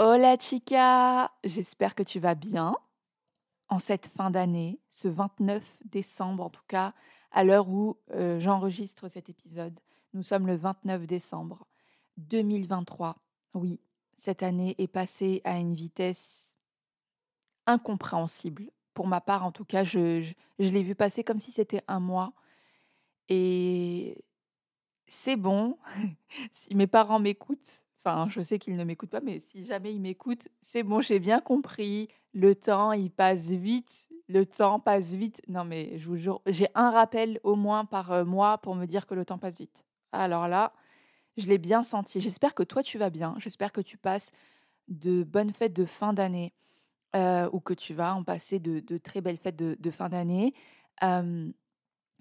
Hola chica, j'espère que tu vas bien en cette fin d'année, ce 29 décembre en tout cas, à l'heure où euh, j'enregistre cet épisode. Nous sommes le 29 décembre 2023. Oui, cette année est passée à une vitesse incompréhensible. Pour ma part, en tout cas, je, je l'ai vu passer comme si c'était un mois. Et c'est bon, si mes parents m'écoutent, enfin je sais qu'ils ne m'écoutent pas, mais si jamais ils m'écoutent, c'est bon, j'ai bien compris, le temps, il passe vite, le temps passe vite. Non mais je vous jure, j'ai un rappel au moins par euh, mois pour me dire que le temps passe vite. Alors là, je l'ai bien senti. J'espère que toi tu vas bien, j'espère que tu passes de bonnes fêtes de fin d'année euh, ou que tu vas en passer de, très belles fêtes de, fin d'année.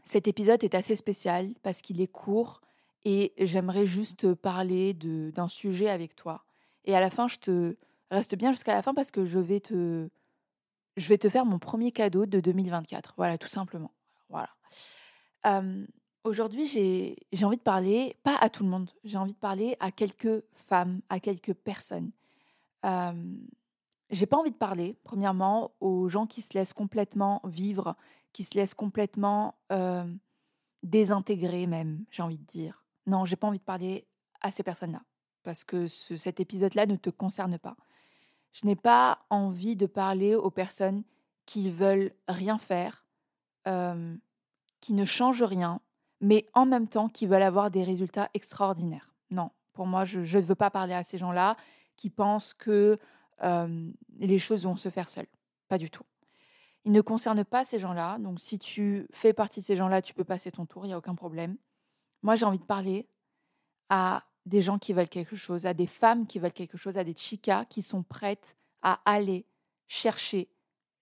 cet épisode est assez spécial parce qu'il est court, et j'aimerais juste parler d'un sujet avec toi. Et à la fin, je te reste bien jusqu'à la fin parce que je vais te je vais te faire mon premier cadeau de 2024. Voilà, tout simplement. Voilà. Aujourd'hui, j'ai envie de parler, pas à tout le monde, j'ai envie de parler à quelques femmes, à quelques personnes. Euh, j'ai pas envie de parler, premièrement, aux gens qui se laissent complètement vivre, qui se laissent complètement désintégrer même, j'ai envie de dire. Non, j'ai pas envie de parler à ces personnes-là parce que cet épisode-là ne te concerne pas. Je n'ai pas envie de parler aux personnes qui veulent rien faire, euh, qui ne changent rien, mais en même temps qui veulent avoir des résultats extraordinaires. Non, pour moi, je ne veux pas parler à ces gens-là qui pensent que euh, les choses vont se faire seules. Pas du tout. Il ne concerne pas ces gens-là. Donc, si tu fais partie de ces gens-là, tu peux passer ton tour, il n'y a aucun problème. Moi, j'ai envie de parler à des gens qui veulent quelque chose, à des femmes qui veulent quelque chose, à des chicas qui sont prêtes à aller chercher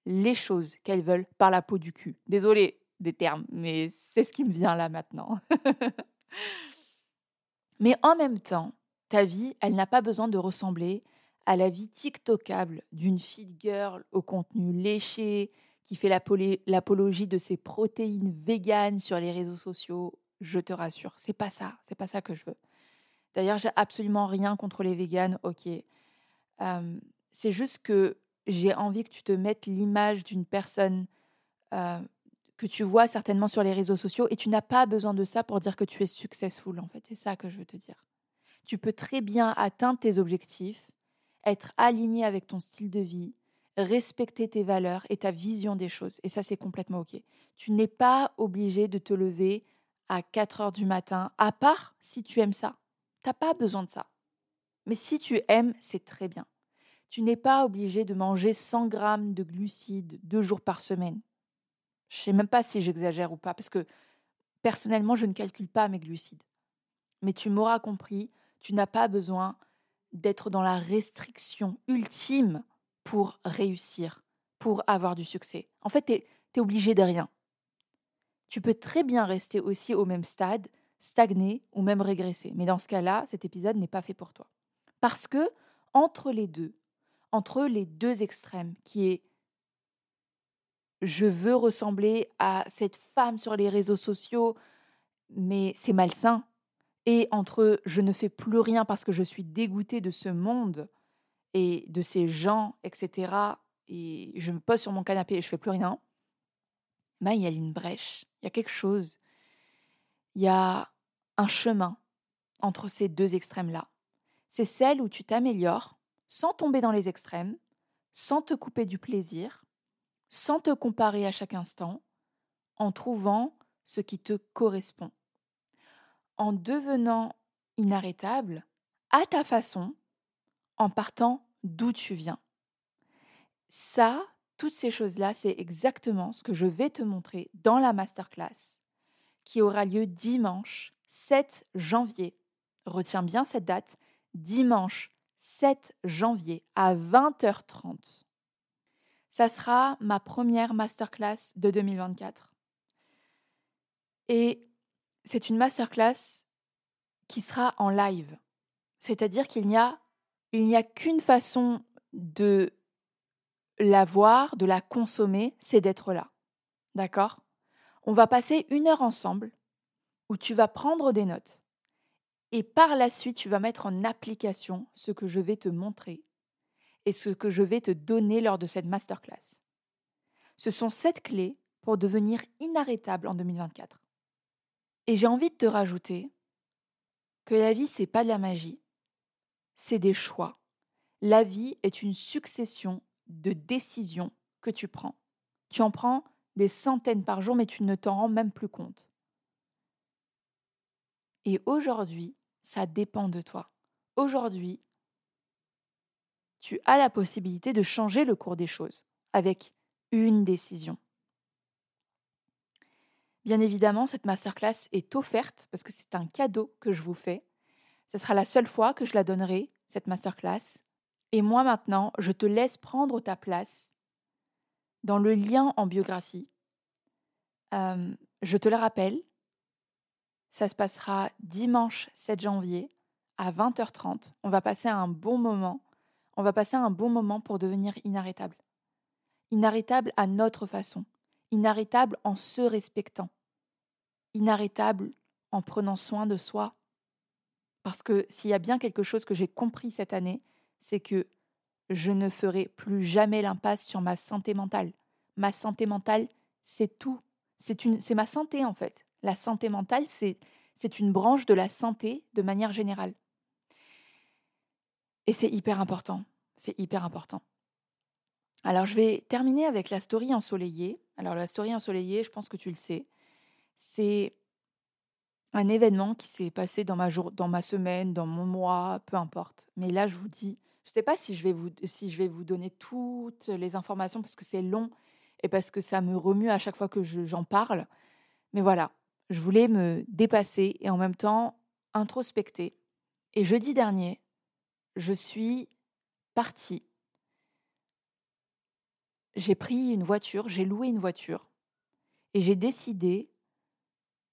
les choses qu'elles veulent par la peau du cul. Désolée des termes, mais c'est ce qui me vient là maintenant. mais en même temps, ta vie, elle n'a pas besoin de ressembler à la vie TikTokable d'une fit girl au contenu léché, qui fait l'apologie de ses protéines véganes sur les réseaux sociaux je te rassure. C'est pas ça, c'est pas ça que je veux. D'ailleurs, j'ai absolument rien contre les véganes, ok. c'est juste que j'ai envie que tu te mettes l'image d'une personne que tu vois certainement sur les réseaux sociaux et tu n'as pas besoin de ça pour dire que tu es successful, en fait. C'est ça que je veux te dire. Tu peux très bien atteindre tes objectifs, être aligné avec ton style de vie, respecter tes valeurs et ta vision des choses. Et ça, c'est complètement OK. Tu n'es pas obligé de te lever à 4 heures du matin, à part si tu aimes ça. Tu n'as pas besoin de ça. Mais si tu aimes, c'est très bien. Tu n'es pas obligé de manger 100 grammes de glucides deux jours par semaine. Je sais même pas si j'exagère ou pas, parce que personnellement, je ne calcule pas mes glucides. Mais tu m'auras compris, tu n'as pas besoin d'être dans la restriction ultime pour réussir, pour avoir du succès. En fait, tu es, obligé de rien tu peux très bien rester aussi au même stade, stagner ou même régresser. Mais dans ce cas-là, cet épisode n'est pas fait pour toi. Parce que entre les deux, entre les deux extrêmes, qui est je veux ressembler à cette femme sur les réseaux sociaux, mais c'est malsain, et entre je ne fais plus rien parce que je suis dégoûtée de ce monde et de ces gens, etc., et je me pose sur mon canapé et je fais plus rien, bah, il y a une brèche, il y a quelque chose, il y a un chemin entre ces deux extrêmes-là. C'est celle où tu t'améliores sans tomber dans les extrêmes, sans te couper du plaisir, sans te comparer à chaque instant, en trouvant ce qui te correspond, en devenant inarrêtable à ta façon, en partant d'où tu viens. Ça, toutes ces choses-là, c'est exactement ce que je vais te montrer dans la masterclass qui aura lieu dimanche 7 janvier. Retiens bien cette date, dimanche 7 janvier à 20h30. Ça sera ma première masterclass de 2024. Et c'est une masterclass qui sera en live. C'est-à-dire qu'il n'y a, n'y a qu'une façon de la voir, de la consommer, c'est d'être là. D'accord? On va passer une heure ensemble où tu vas prendre des notes. Et par la suite, tu vas mettre en application ce que je vais te montrer. et ce que je vais te donner lors de cette masterclass. Ce sont sept clés pour devenir inarrêtable en 2024. Et j'ai envie de te rajouter que la vie, c'est pas de la magie, c'est des choix. La vie est une succession de décisions que tu prends. Tu en prends des centaines par jour, mais tu ne t'en rends même plus compte. Et aujourd'hui, ça dépend de toi. Aujourd'hui, tu as la possibilité de changer le cours des choses avec une décision. Bien évidemment, cette masterclass est offerte parce que c'est un cadeau que je vous fais. Ce sera la seule fois que je la donnerai, cette masterclass. Et moi maintenant, je te laisse prendre ta place dans le lien en biographie. Euh, je te le rappelle, ça se passera dimanche 7 janvier à 20h30. On va passer un bon moment. On va passer un bon moment pour devenir inarrêtable. Inarrêtable à notre façon. Inarrêtable en se respectant. Inarrêtable en prenant soin de soi. Parce que s'il y a bien quelque chose que j'ai compris cette année, c'est que je ne ferai plus jamais l'impasse sur ma santé mentale. Ma santé mentale, c'est tout. C'est ma santé en fait. La santé mentale, c'est une branche de la santé de manière générale. Et c'est hyper important. C'est hyper important. Alors, je vais terminer avec la story ensoleillée. Alors, la story ensoleillée, je pense que tu le sais, c'est un événement qui s'est passé dans ma, dans ma semaine, dans mon mois, peu importe. Mais là, je vous dis, je ne sais pas si je, vais vous, si je vais vous donner toutes les informations parce que c'est long et parce que ça me remue à chaque fois que j'en parle. Mais voilà, je voulais me dépasser et en même temps introspecter. Et jeudi dernier, je suis partie. J'ai pris une voiture, j'ai loué une voiture et j'ai décidé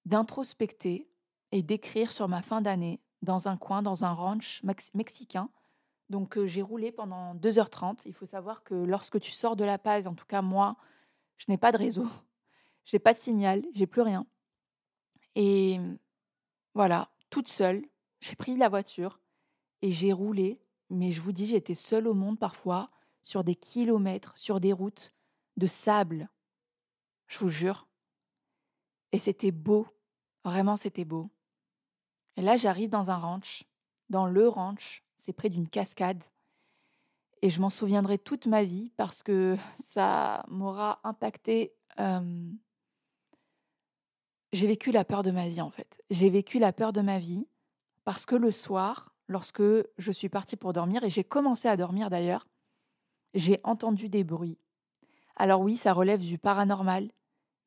d'introspecter et d'écrire sur ma fin d'année dans un coin, dans un ranch mexicain. Donc j'ai roulé pendant 2h30. Il faut savoir que lorsque tu sors de La Paz, en tout cas moi, je n'ai pas de réseau, je n'ai pas de signal, j'ai plus rien. Et voilà, toute seule, j'ai pris la voiture et j'ai roulé. Mais je vous dis, j'étais seule au monde parfois, sur des kilomètres, sur des routes de sable. Je vous jure. Et c'était beau. Vraiment, c'était beau. Et là, j'arrive dans un ranch, dans le ranch. C'est près d'une cascade. Et je m'en souviendrai toute ma vie parce que ça m'aura impacté j'ai vécu la peur de ma vie en fait. J'ai vécu la peur de ma vie parce que le soir, lorsque je suis partie pour dormir, et j'ai commencé à dormir d'ailleurs, j'ai entendu des bruits. Alors oui, ça relève du paranormal,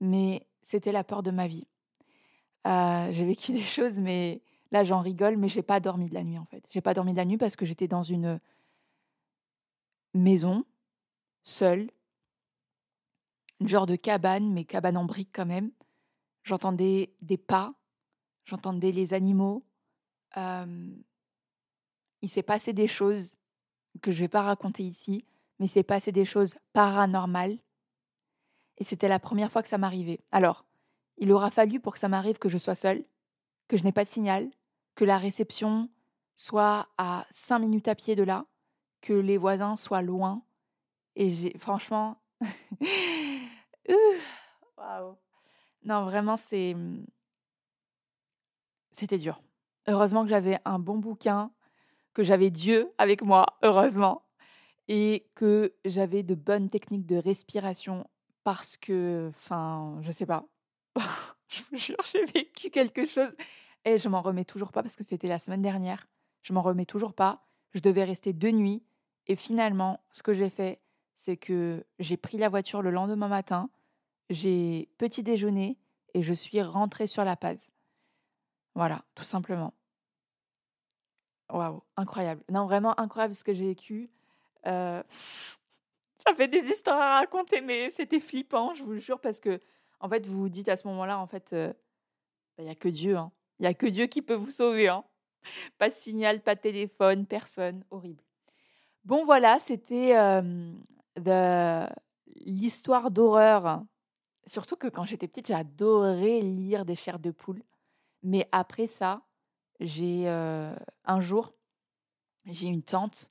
mais c'était la peur de ma vie. Euh, j'ai vécu des choses, mais là j'en rigole, mais j'ai pas dormi de la nuit en fait. J'ai pas dormi de la nuit parce que j'étais dans une maison, seule, une genre de cabane, mais cabane en briques quand même. J'entendais des pas, j'entendais les animaux. il s'est passé des choses que je vais pas raconter ici, mais il s'est passé des choses paranormales. Et c'était la première fois que ça m'arrivait. Alors, il aura fallu pour que ça m'arrive que je sois seule, que je n'ai pas de signal, que la réception soit à cinq minutes à pied de là, que les voisins soient loin. Et j'ai franchement, waouh, non, vraiment, c'était dur. Heureusement que j'avais un bon bouquin, que j'avais Dieu avec moi, heureusement, et que j'avais de bonnes techniques de respiration parce que, enfin, je sais pas. je vous jure, j'ai vécu quelque chose et je m'en remets toujours pas parce que c'était la semaine dernière. Je m'en remets toujours pas. Je devais rester deux nuits et finalement, ce que j'ai fait, c'est que j'ai pris la voiture le lendemain matin j'ai petit déjeuner et je suis rentrée sur la paz. Voilà, tout simplement. Waouh, incroyable. Non, vraiment incroyable ce que j'ai vécu. Euh, ça fait des histoires à raconter, mais c'était flippant, je vous le jure, parce que, en fait, vous vous dites à ce moment-là, en fait, euh, bah, il n'y a que Dieu. Hein. Il n'y a que Dieu qui peut vous sauver. Hein. Pas de signal, pas de téléphone, personne. Horrible. Bon, voilà, c'était euh, l'histoire d'horreur Surtout que quand j'étais petite, j'adorais lire des chairs de poule. Mais après ça, j'ai un jour, j'ai une tante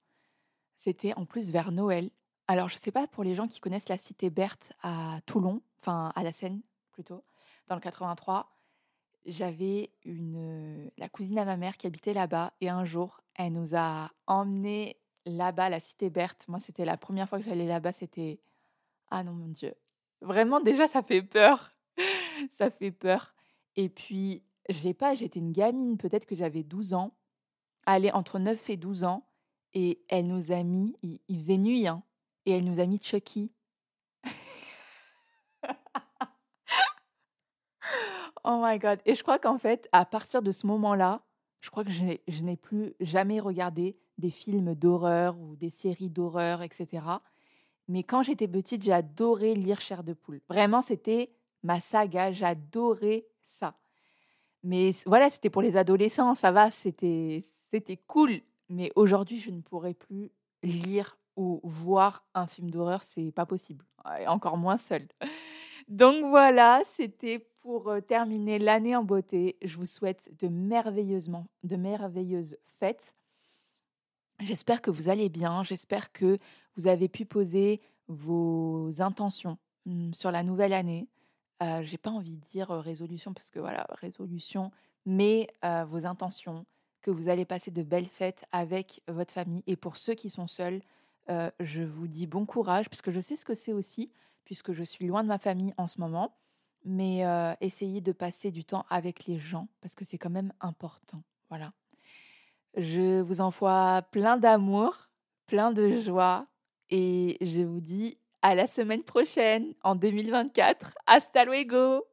C'était en plus vers Noël. Alors, je ne sais pas pour les gens qui connaissent la cité Berthe à Toulon, enfin à la Seine plutôt, dans le 83. J'avais une la cousine à ma mère qui habitait là-bas et un jour, elle nous a emmenés là-bas, la cité Berthe. Moi, c'était la première fois que j'allais là-bas, c'était ah non mon Dieu. Vraiment déjà ça fait peur. ça fait peur. Et puis, j'ai pas, j'étais une gamine, peut-être que j'avais 12 ans. Allez, entre 9 et 12 ans. Et elle nous a mis, il, faisait nuit, hein, et elle nous a mis Chucky. Oh my god. Et je crois qu'en fait, à partir de ce moment-là, je crois que je n'ai plus jamais regardé des films d'horreur ou des séries d'horreur, etc. Mais quand j'étais petite, adoré lire Chair de poule. Vraiment, c'était ma saga, j'adorais ça. Mais voilà, c'était pour les adolescents, ça va, c'était c'était cool. Mais aujourd'hui, je ne pourrais plus lire ou voir un film d'horreur, c'est pas possible. Encore moins seul. Donc voilà, c'était pour euh, terminer l'année en beauté. Je vous souhaite de merveilleusement, de merveilleuses fêtes. J'espère que vous allez bien. J'espère que vous avez pu poser vos intentions mmh, sur la nouvelle année. Euh, J'ai pas envie de dire résolution parce que voilà, résolution, mais vos intentions, que vous allez passer de belles fêtes avec votre famille. Et pour ceux qui sont seuls, je vous dis bon courage, puisque je sais ce que c'est aussi, puisque je suis loin de ma famille en ce moment. Mais essayez de passer du temps avec les gens, parce que c'est quand même important. Voilà. Je vous envoie plein d'amour, plein de joie, et je vous dis à la semaine prochaine, en 2024. Hasta luego